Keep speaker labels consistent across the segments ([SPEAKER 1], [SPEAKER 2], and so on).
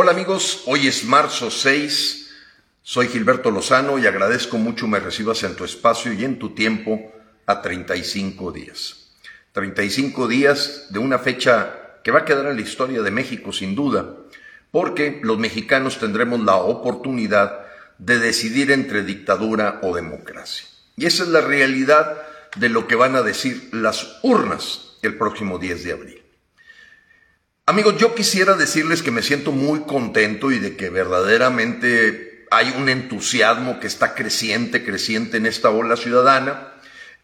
[SPEAKER 1] Hola amigos, hoy es marzo 6, soy Gilberto Lozano y agradezco mucho me recibas en tu espacio y en tu tiempo a 35 días. 35 días de una fecha que va a quedar en la historia de México sin duda, porque los mexicanos tendremos la oportunidad de decidir entre dictadura o democracia. Y esa es la realidad de lo que van a decir las urnas el próximo 10 de abril. Amigos, yo quisiera decirles que me siento muy contento y de que verdaderamente hay un entusiasmo que está creciente, creciente en esta ola ciudadana,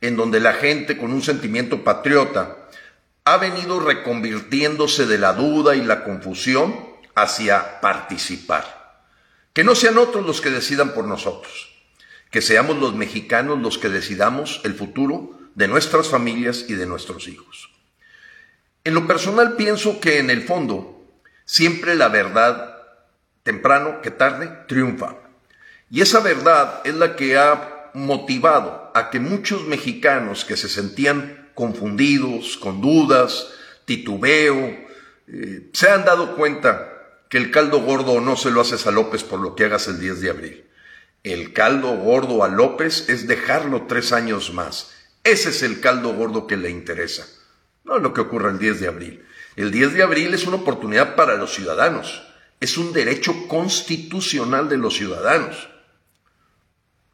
[SPEAKER 1] en donde la gente con un sentimiento patriota ha venido reconvirtiéndose de la duda y la confusión hacia participar. Que no sean otros los que decidan por nosotros, que seamos los mexicanos los que decidamos el futuro de nuestras familias y de nuestros hijos. En lo personal pienso que en el fondo siempre la verdad, temprano que tarde, triunfa. Y esa verdad es la que ha motivado a que muchos mexicanos que se sentían confundidos, con dudas, titubeo, eh, se han dado cuenta que el caldo gordo no se lo haces a López por lo que hagas el 10 de abril. El caldo gordo a López es dejarlo tres años más. Ese es el caldo gordo que le interesa no lo que ocurra el 10 de abril. El 10 de abril es una oportunidad para los ciudadanos, es un derecho constitucional de los ciudadanos.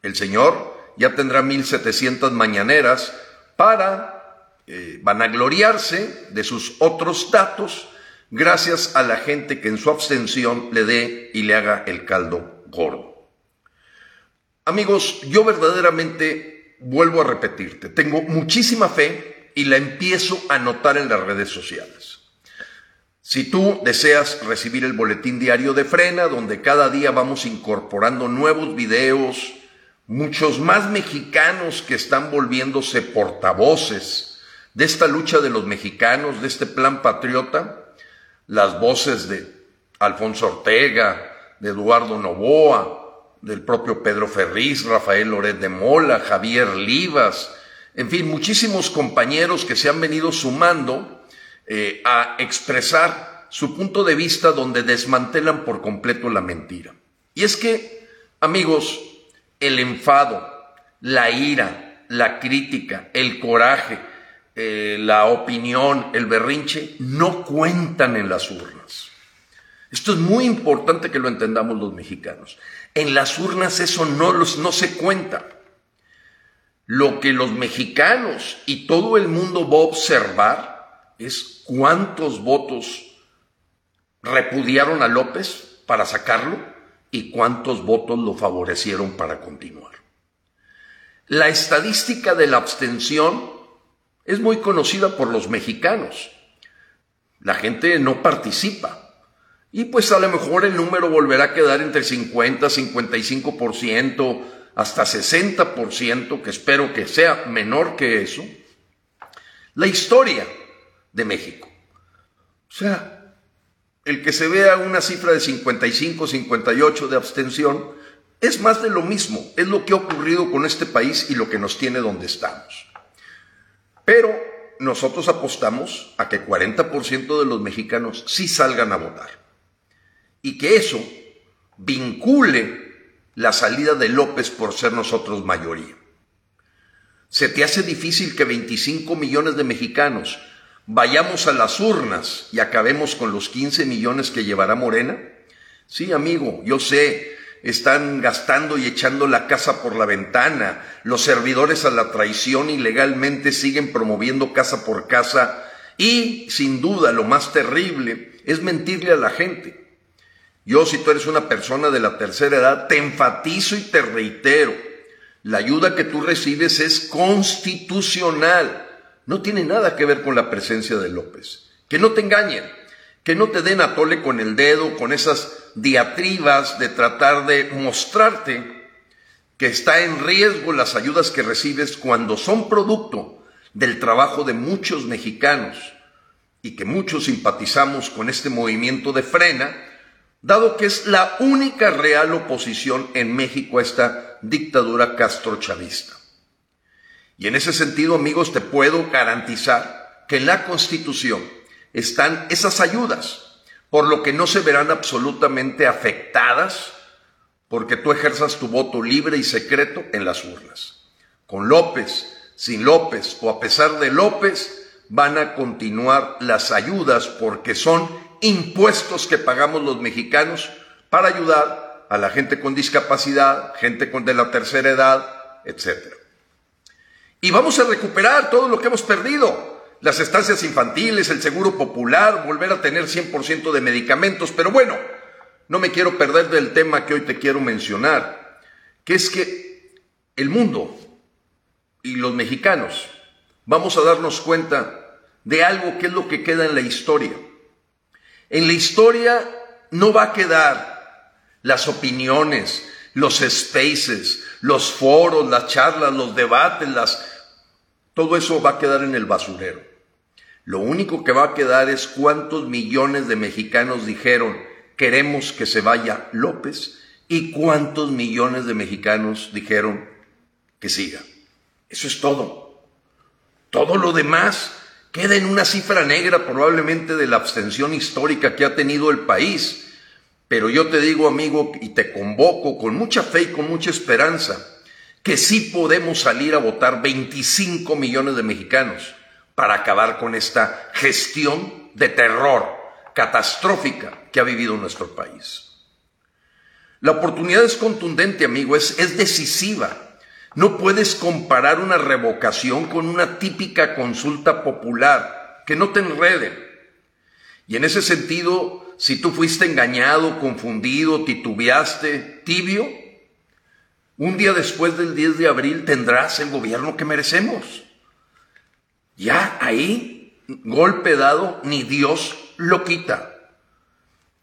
[SPEAKER 1] El Señor ya tendrá 1700 mañaneras para eh, vanagloriarse de sus otros datos gracias a la gente que en su abstención le dé y le haga el caldo gordo. Amigos, yo verdaderamente vuelvo a repetirte, tengo muchísima fe y la empiezo a notar en las redes sociales. Si tú deseas recibir el boletín diario de Frena, donde cada día vamos incorporando nuevos videos, muchos más mexicanos que están volviéndose portavoces de esta lucha de los mexicanos, de este plan patriota, las voces de Alfonso Ortega, de Eduardo Novoa, del propio Pedro Ferriz, Rafael Loret de Mola, Javier Livas, en fin, muchísimos compañeros que se han venido sumando eh, a expresar su punto de vista donde desmantelan por completo la mentira. Y es que, amigos, el enfado, la ira, la crítica, el coraje, eh, la opinión, el berrinche, no cuentan en las urnas. Esto es muy importante que lo entendamos los mexicanos. En las urnas eso no, los, no se cuenta. Lo que los mexicanos y todo el mundo va a observar es cuántos votos repudiaron a López para sacarlo y cuántos votos lo favorecieron para continuar. La estadística de la abstención es muy conocida por los mexicanos. La gente no participa. Y pues a lo mejor el número volverá a quedar entre 50 y 55%, hasta 60%, que espero que sea menor que eso, la historia de México. O sea, el que se vea una cifra de 55, 58 de abstención, es más de lo mismo, es lo que ha ocurrido con este país y lo que nos tiene donde estamos. Pero nosotros apostamos a que 40% de los mexicanos sí salgan a votar y que eso vincule la salida de López por ser nosotros mayoría. ¿Se te hace difícil que 25 millones de mexicanos vayamos a las urnas y acabemos con los 15 millones que llevará Morena? Sí, amigo, yo sé, están gastando y echando la casa por la ventana, los servidores a la traición ilegalmente siguen promoviendo casa por casa y, sin duda, lo más terrible es mentirle a la gente. Yo, si tú eres una persona de la tercera edad, te enfatizo y te reitero, la ayuda que tú recibes es constitucional. No tiene nada que ver con la presencia de López. Que no te engañen, que no te den a tole con el dedo, con esas diatribas de tratar de mostrarte que está en riesgo las ayudas que recibes cuando son producto del trabajo de muchos mexicanos y que muchos simpatizamos con este movimiento de frena, dado que es la única real oposición en México a esta dictadura castrochavista. Y en ese sentido, amigos, te puedo garantizar que en la Constitución están esas ayudas por lo que no se verán absolutamente afectadas porque tú ejerzas tu voto libre y secreto en las urnas. Con López, sin López o a pesar de López, van a continuar las ayudas porque son impuestos que pagamos los mexicanos para ayudar a la gente con discapacidad, gente con de la tercera edad, etc. Y vamos a recuperar todo lo que hemos perdido, las estancias infantiles, el seguro popular, volver a tener 100% de medicamentos, pero bueno, no me quiero perder del tema que hoy te quiero mencionar, que es que el mundo y los mexicanos vamos a darnos cuenta de algo que es lo que queda en la historia. En la historia no va a quedar las opiniones, los spaces, los foros, las charlas, los debates, las... todo eso va a quedar en el basurero. Lo único que va a quedar es cuántos millones de mexicanos dijeron, queremos que se vaya López y cuántos millones de mexicanos dijeron que siga. Eso es todo. Todo lo demás queda en una cifra negra probablemente de la abstención histórica que ha tenido el país. Pero yo te digo, amigo, y te convoco con mucha fe y con mucha esperanza, que sí podemos salir a votar 25 millones de mexicanos para acabar con esta gestión de terror catastrófica que ha vivido nuestro país. La oportunidad es contundente, amigo, es, es decisiva. No puedes comparar una revocación con una típica consulta popular, que no te enrede. Y en ese sentido, si tú fuiste engañado, confundido, titubeaste, tibio, un día después del 10 de abril tendrás el gobierno que merecemos. Ya ahí, golpe dado, ni Dios lo quita.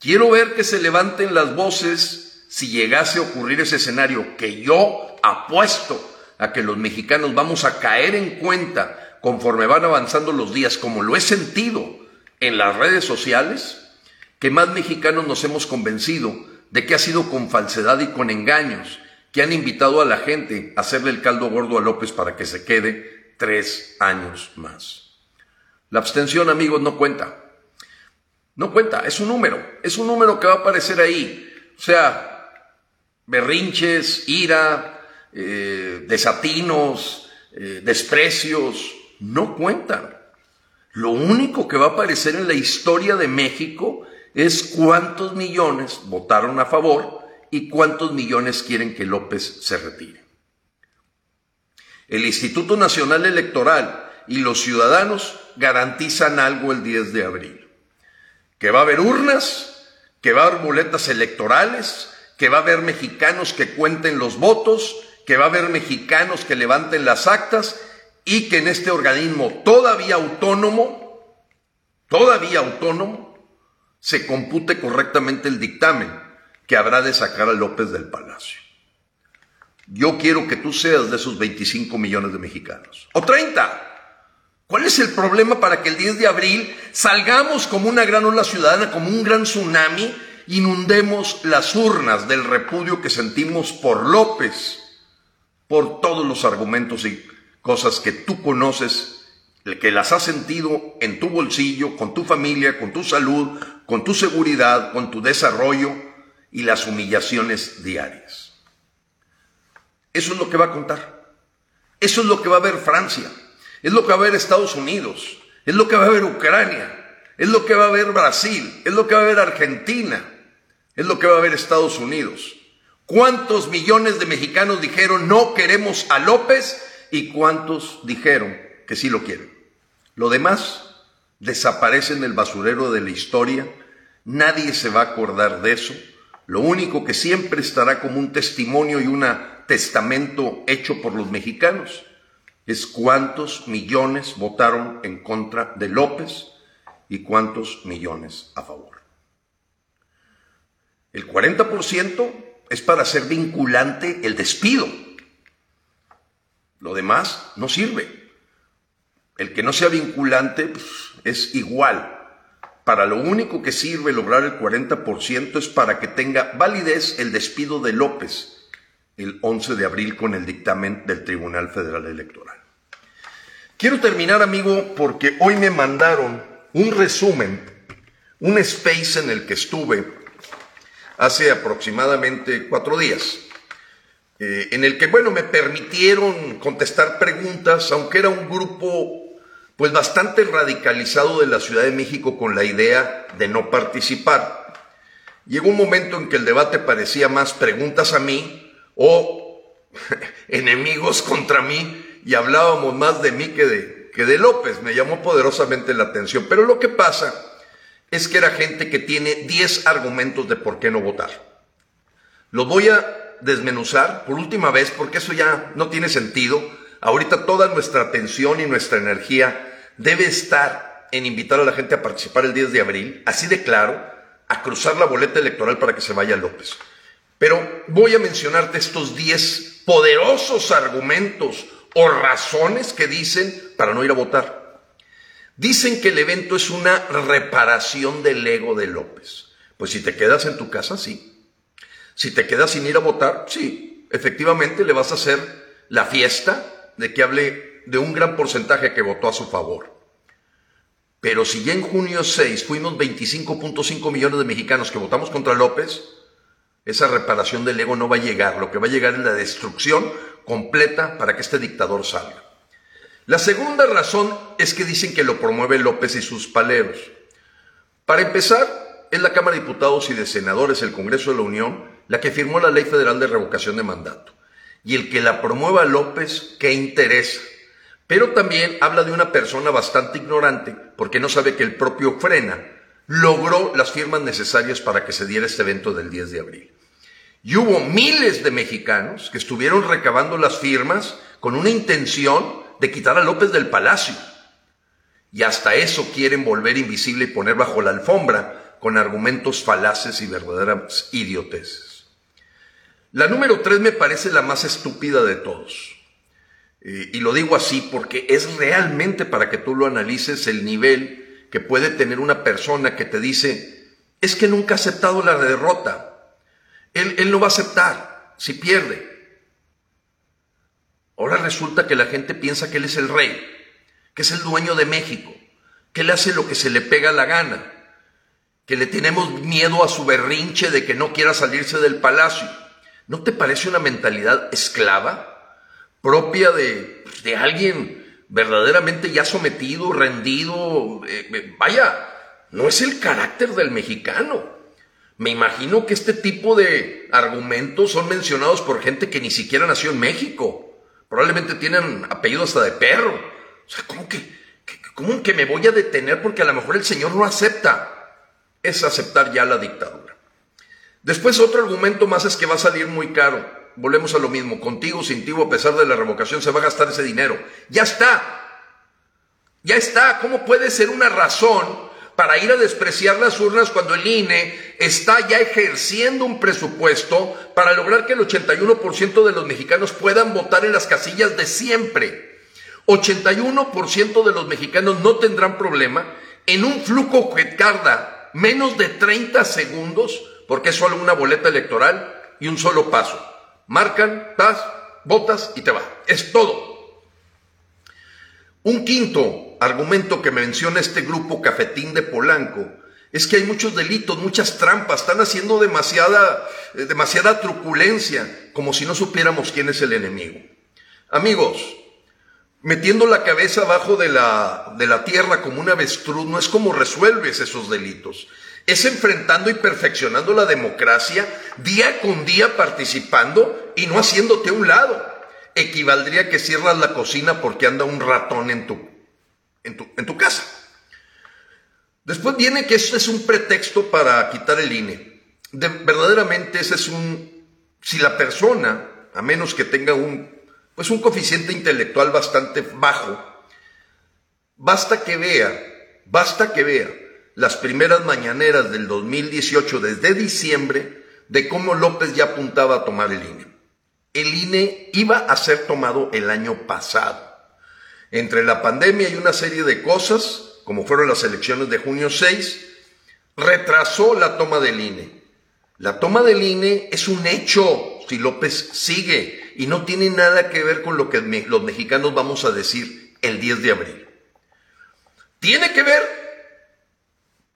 [SPEAKER 1] Quiero ver que se levanten las voces si llegase a ocurrir ese escenario, que yo apuesto a que los mexicanos vamos a caer en cuenta conforme van avanzando los días, como lo he sentido en las redes sociales, que más mexicanos nos hemos convencido de que ha sido con falsedad y con engaños que han invitado a la gente a hacerle el caldo gordo a López para que se quede tres años más. La abstención, amigos, no cuenta. No cuenta, es un número, es un número que va a aparecer ahí. O sea, berrinches, ira, eh, desatinos, eh, desprecios, no cuentan. Lo único que va a aparecer en la historia de México es cuántos millones votaron a favor y cuántos millones quieren que López se retire. El Instituto Nacional Electoral y los ciudadanos garantizan algo el 10 de abril que va a haber urnas, que va a haber boletas electorales, que va a haber mexicanos que cuenten los votos, que va a haber mexicanos que levanten las actas y que en este organismo todavía autónomo, todavía autónomo, se compute correctamente el dictamen que habrá de sacar a López del Palacio. Yo quiero que tú seas de esos 25 millones de mexicanos. O 30. ¿Cuál es el problema para que el 10 de abril salgamos como una gran ola ciudadana, como un gran tsunami, inundemos las urnas del repudio que sentimos por López, por todos los argumentos y cosas que tú conoces, que las has sentido en tu bolsillo, con tu familia, con tu salud, con tu seguridad, con tu desarrollo y las humillaciones diarias? Eso es lo que va a contar. Eso es lo que va a ver Francia. Es lo que va a haber Estados Unidos, es lo que va a haber Ucrania, es lo que va a haber Brasil, es lo que va a haber Argentina, es lo que va a haber Estados Unidos. ¿Cuántos millones de mexicanos dijeron no queremos a López y cuántos dijeron que sí lo quieren? Lo demás desaparece en el basurero de la historia, nadie se va a acordar de eso. Lo único que siempre estará como un testimonio y un testamento hecho por los mexicanos es cuántos millones votaron en contra de López y cuántos millones a favor. El 40% es para hacer vinculante el despido. Lo demás no sirve. El que no sea vinculante pues, es igual. Para lo único que sirve lograr el 40% es para que tenga validez el despido de López el 11 de abril con el dictamen del Tribunal Federal Electoral. Quiero terminar, amigo, porque hoy me mandaron un resumen un space en el que estuve hace aproximadamente cuatro días, eh, en el que, bueno, me permitieron contestar preguntas, aunque era un grupo pues bastante radicalizado de la Ciudad de México con la idea de no participar. Llegó un momento en que el debate parecía más preguntas a mí o enemigos contra mí y hablábamos más de mí que de, que de López. Me llamó poderosamente la atención. Pero lo que pasa es que era gente que tiene 10 argumentos de por qué no votar. Los voy a desmenuzar por última vez porque eso ya no tiene sentido. Ahorita toda nuestra atención y nuestra energía debe estar en invitar a la gente a participar el 10 de abril, así de claro, a cruzar la boleta electoral para que se vaya López. Pero voy a mencionarte estos 10 poderosos argumentos o razones que dicen para no ir a votar. Dicen que el evento es una reparación del ego de López. Pues si te quedas en tu casa, sí. Si te quedas sin ir a votar, sí. Efectivamente le vas a hacer la fiesta de que hable de un gran porcentaje que votó a su favor. Pero si ya en junio 6 fuimos 25.5 millones de mexicanos que votamos contra López, esa reparación del ego no va a llegar. Lo que va a llegar es la destrucción completa para que este dictador salga. La segunda razón es que dicen que lo promueve López y sus paleros. Para empezar, es la Cámara de Diputados y de Senadores, el Congreso de la Unión, la que firmó la Ley Federal de Revocación de Mandato. Y el que la promueva López, ¿qué interesa? Pero también habla de una persona bastante ignorante, porque no sabe que el propio Frena logró las firmas necesarias para que se diera este evento del 10 de abril. Y hubo miles de mexicanos que estuvieron recabando las firmas con una intención de quitar a López del palacio. Y hasta eso quieren volver invisible y poner bajo la alfombra con argumentos falaces y verdaderas idioteces. La número tres me parece la más estúpida de todos. Eh, y lo digo así porque es realmente para que tú lo analices el nivel que puede tener una persona que te dice, es que nunca ha aceptado la derrota. Él, él no va a aceptar si pierde. Ahora resulta que la gente piensa que él es el rey, que es el dueño de México, que él hace lo que se le pega la gana, que le tenemos miedo a su berrinche de que no quiera salirse del palacio. ¿No te parece una mentalidad esclava? propia de, de alguien verdaderamente ya sometido, rendido. Eh, eh, vaya, no es el carácter del mexicano. Me imagino que este tipo de argumentos son mencionados por gente que ni siquiera nació en México. Probablemente tienen apellido hasta de perro. O sea, ¿cómo que, cómo que me voy a detener porque a lo mejor el señor no acepta? Es aceptar ya la dictadura. Después otro argumento más es que va a salir muy caro volvemos a lo mismo, contigo, sin ti, a pesar de la revocación, se va a gastar ese dinero. Ya está. Ya está. ¿Cómo puede ser una razón para ir a despreciar las urnas cuando el INE está ya ejerciendo un presupuesto para lograr que el 81% de los mexicanos puedan votar en las casillas de siempre? 81% de los mexicanos no tendrán problema en un flujo que tarda menos de 30 segundos, porque es solo una boleta electoral y un solo paso marcan, das, votas y te va. Es todo. Un quinto argumento que menciona este grupo cafetín de Polanco es que hay muchos delitos, muchas trampas, están haciendo demasiada, eh, demasiada truculencia, como si no supiéramos quién es el enemigo. Amigos, metiendo la cabeza abajo de la, de la tierra como un avestruz no es como resuelves esos delitos es enfrentando y perfeccionando la democracia día con día participando y no haciéndote a un lado. Equivaldría que cierras la cocina porque anda un ratón en tu, en tu, en tu casa. Después viene que esto es un pretexto para quitar el INE. verdaderamente ese es un... Si la persona, a menos que tenga un, pues un coeficiente intelectual bastante bajo, basta que vea, basta que vea las primeras mañaneras del 2018, desde diciembre, de cómo López ya apuntaba a tomar el INE. El INE iba a ser tomado el año pasado. Entre la pandemia y una serie de cosas, como fueron las elecciones de junio 6, retrasó la toma del INE. La toma del INE es un hecho si López sigue y no tiene nada que ver con lo que los mexicanos vamos a decir el 10 de abril. Tiene que ver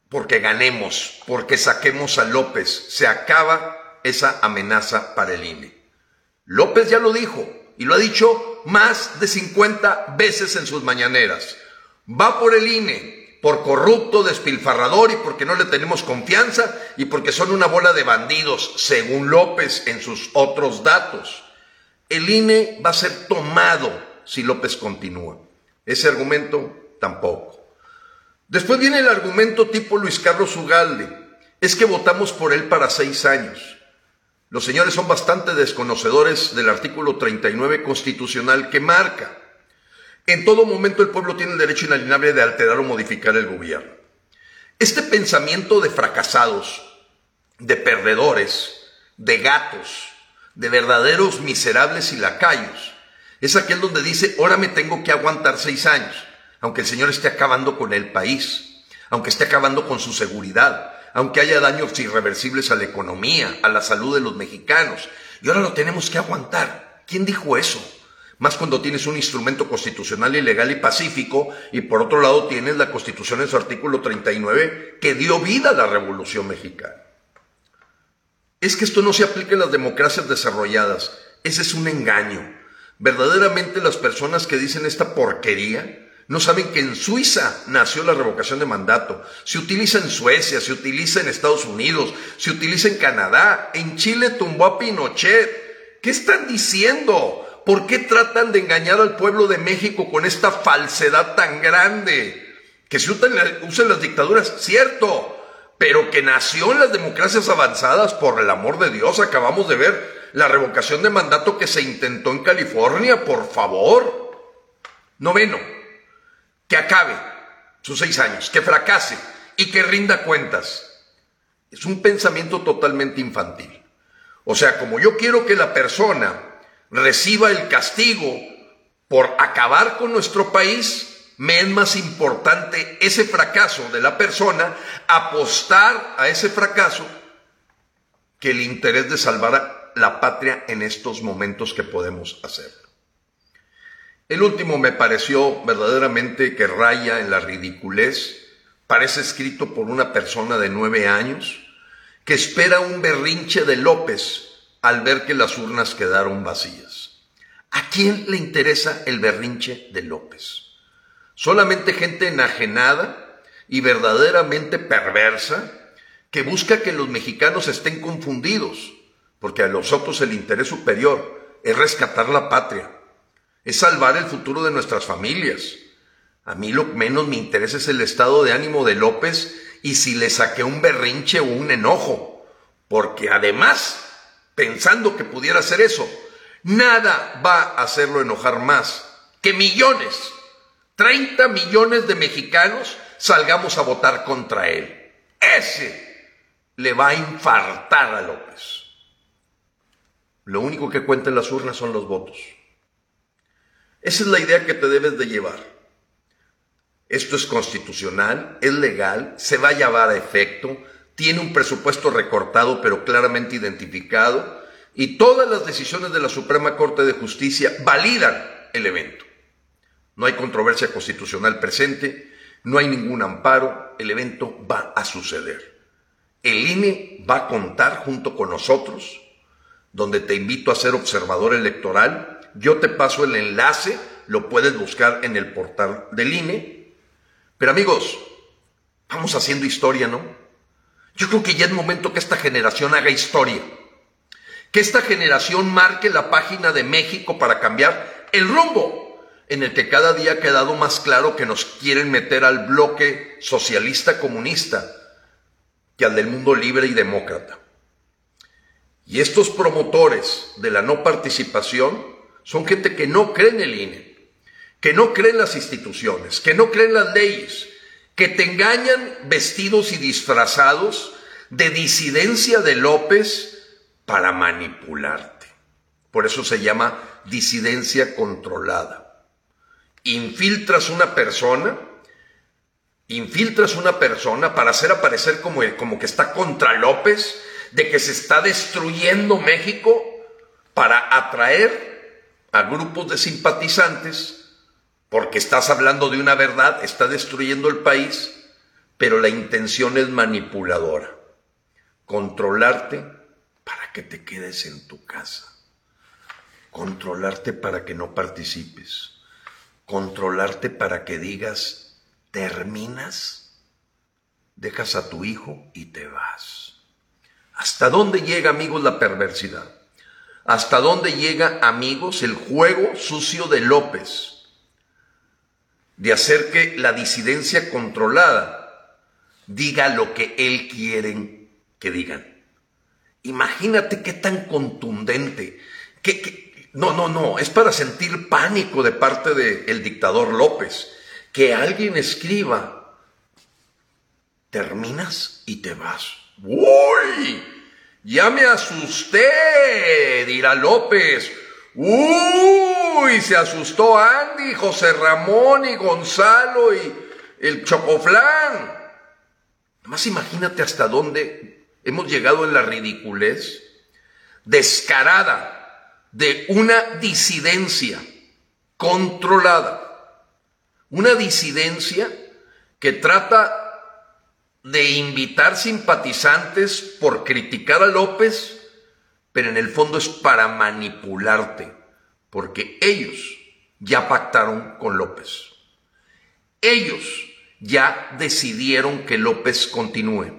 [SPEAKER 1] porque ganemos, porque saquemos a López. Se acaba esa amenaza para el INE. López ya lo dijo y lo ha dicho más de 50 veces en sus mañaneras. Va por el INE, por corrupto, despilfarrador y porque no le tenemos confianza y porque son una bola de bandidos, según López en sus otros datos. El INE va a ser tomado si López continúa. Ese argumento tampoco. Después viene el argumento tipo Luis Carlos Ugalde. Es que votamos por él para seis años. Los señores son bastante desconocedores del artículo 39 constitucional que marca. En todo momento el pueblo tiene el derecho inalienable de alterar o modificar el gobierno. Este pensamiento de fracasados, de perdedores, de gatos, de verdaderos miserables y lacayos, es aquel donde dice, ahora me tengo que aguantar seis años, aunque el Señor esté acabando con el país, aunque esté acabando con su seguridad, aunque haya daños irreversibles a la economía, a la salud de los mexicanos. Y ahora lo tenemos que aguantar. ¿Quién dijo eso? Más cuando tienes un instrumento constitucional y legal y pacífico y por otro lado tienes la Constitución en su artículo 39 que dio vida a la Revolución Mexicana. Es que esto no se aplica en las democracias desarrolladas. Ese es un engaño. Verdaderamente las personas que dicen esta porquería no saben que en Suiza nació la revocación de mandato. Se utiliza en Suecia, se utiliza en Estados Unidos, se utiliza en Canadá. En Chile tumbó a Pinochet. ¿Qué están diciendo? ¿Por qué tratan de engañar al pueblo de México con esta falsedad tan grande? Que se usen las dictaduras, cierto, pero que nació en las democracias avanzadas, por el amor de Dios, acabamos de ver la revocación de mandato que se intentó en California, por favor. Noveno, que acabe sus seis años, que fracase y que rinda cuentas. Es un pensamiento totalmente infantil. O sea, como yo quiero que la persona reciba el castigo por acabar con nuestro país, me es más importante ese fracaso de la persona, apostar a ese fracaso, que el interés de salvar a la patria en estos momentos que podemos hacer. El último me pareció verdaderamente que raya en la ridiculez. Parece escrito por una persona de nueve años que espera un berrinche de López al ver que las urnas quedaron vacías. ¿A quién le interesa el berrinche de López? Solamente gente enajenada y verdaderamente perversa que busca que los mexicanos estén confundidos, porque a nosotros el interés superior es rescatar la patria, es salvar el futuro de nuestras familias. A mí lo menos me interesa es el estado de ánimo de López y si le saqué un berrinche o un enojo, porque además, pensando que pudiera hacer eso, nada va a hacerlo enojar más que millones, 30 millones de mexicanos salgamos a votar contra él. Ese le va a infartar a López. Lo único que cuenta en las urnas son los votos. Esa es la idea que te debes de llevar. Esto es constitucional, es legal, se va a llevar a efecto, tiene un presupuesto recortado pero claramente identificado y todas las decisiones de la Suprema Corte de Justicia validan el evento. No hay controversia constitucional presente, no hay ningún amparo, el evento va a suceder. El INE va a contar junto con nosotros, donde te invito a ser observador electoral, yo te paso el enlace, lo puedes buscar en el portal del INE. Pero amigos, vamos haciendo historia, ¿no? Yo creo que ya es momento que esta generación haga historia. Que esta generación marque la página de México para cambiar el rumbo en el que cada día ha quedado más claro que nos quieren meter al bloque socialista comunista que al del mundo libre y demócrata. Y estos promotores de la no participación son gente que no cree en el INE, que no cree en las instituciones, que no cree en las leyes, que te engañan vestidos y disfrazados de disidencia de López para manipularte. Por eso se llama disidencia controlada. Infiltras una persona, infiltras una persona para hacer aparecer como, como que está contra López, de que se está destruyendo México, para atraer a grupos de simpatizantes porque estás hablando de una verdad, está destruyendo el país, pero la intención es manipuladora. Controlarte para que te quedes en tu casa. Controlarte para que no participes. Controlarte para que digas, terminas, dejas a tu hijo y te vas. ¿Hasta dónde llega, amigos, la perversidad? ¿Hasta dónde llega, amigos, el juego sucio de López? De hacer que la disidencia controlada diga lo que él quiere que digan. Imagínate qué tan contundente, que, no, no, no, es para sentir pánico de parte del dictador López, que alguien escriba, terminas y te vas. ¡Uy! Ya me asusté, dirá López. ¡Uy! Se asustó Andy, José Ramón y Gonzalo y el Chocoflán. Más imagínate hasta dónde hemos llegado en la ridiculez descarada de una disidencia controlada. Una disidencia que trata de invitar simpatizantes por criticar a López, pero en el fondo es para manipularte, porque ellos ya pactaron con López. Ellos ya decidieron que López continúe.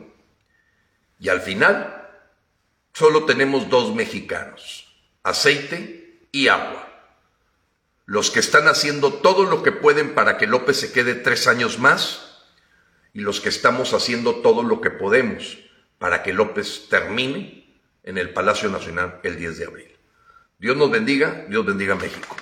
[SPEAKER 1] Y al final, solo tenemos dos mexicanos, aceite y agua. Los que están haciendo todo lo que pueden para que López se quede tres años más y los que estamos haciendo todo lo que podemos para que López termine en el Palacio Nacional el 10 de abril. Dios nos bendiga, Dios bendiga México.